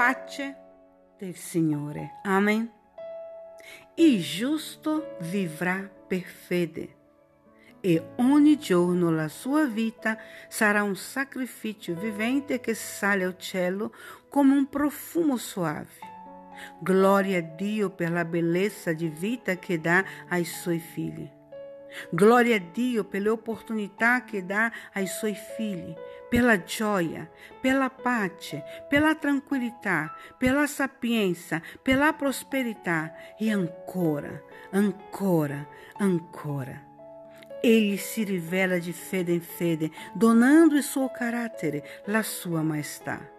pace del Signore. Amen. Il giusto vivrà per fede e ogni giorno la sua vita sarà un sacrificio vivente che sale al cielo come un profumo suave. Glória a Dio per la bellezza di vita che dà ai suoi figli. Glória a Dio per le opportunità che dà ai suoi figli, per la gioia, per la pace, per la tranquillità, per la sapienza, per la prosperità e ancora, ancora, ancora. Egli si rivela di fede in fede, donando il suo carattere, la sua maestà.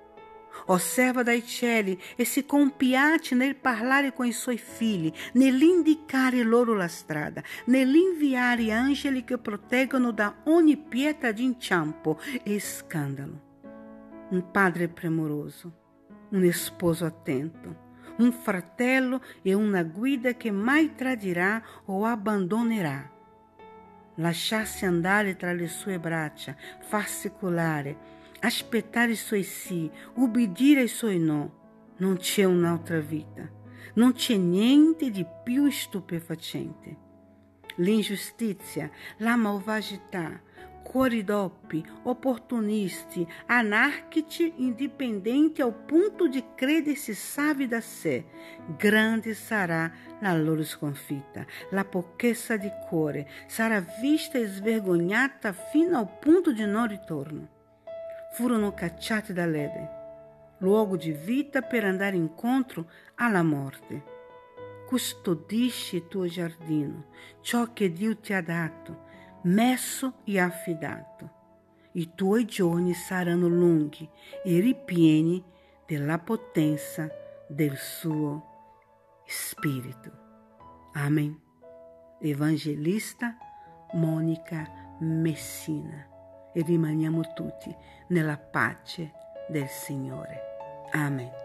Osserva dai cieli e si compiace nel parlare con i suoi figli, nell'indicare loro la strada, nell'inviare angeli che proteggono da ogni pietra di inciampo e scandalo. Un padre premuroso, un sposo attento, un fratello e una guida che mai tradirà o abbandonerà. Lasciarsi andare tra le sue braccia, farsi colare, aspettare i suoi sì, ubbidire ai suoi no. Non c'è un'altra vita, non c'è niente di più stupefacente. L'ingiustizia, la malvagità, cuori doppi, opportunisti, anarchici, indipendenti ao ponto de credersi savi da sé, grande sarà la loro sconfitta. La pochezza di cuore sarà vista e svergognata fino al punto di non ritorno furono cacciati dall'Eden, luogo di vita per andare incontro alla morte. Custodisci il tuo giardino, ciò che Dio ti ha dato, messo e affidato. I tuoi giorni saranno lunghi e ripieni della potenza del suo Spirito. Amém. Evangelista Mônica Messina. E rimaniamo tutti nella pace del Signore. Amen.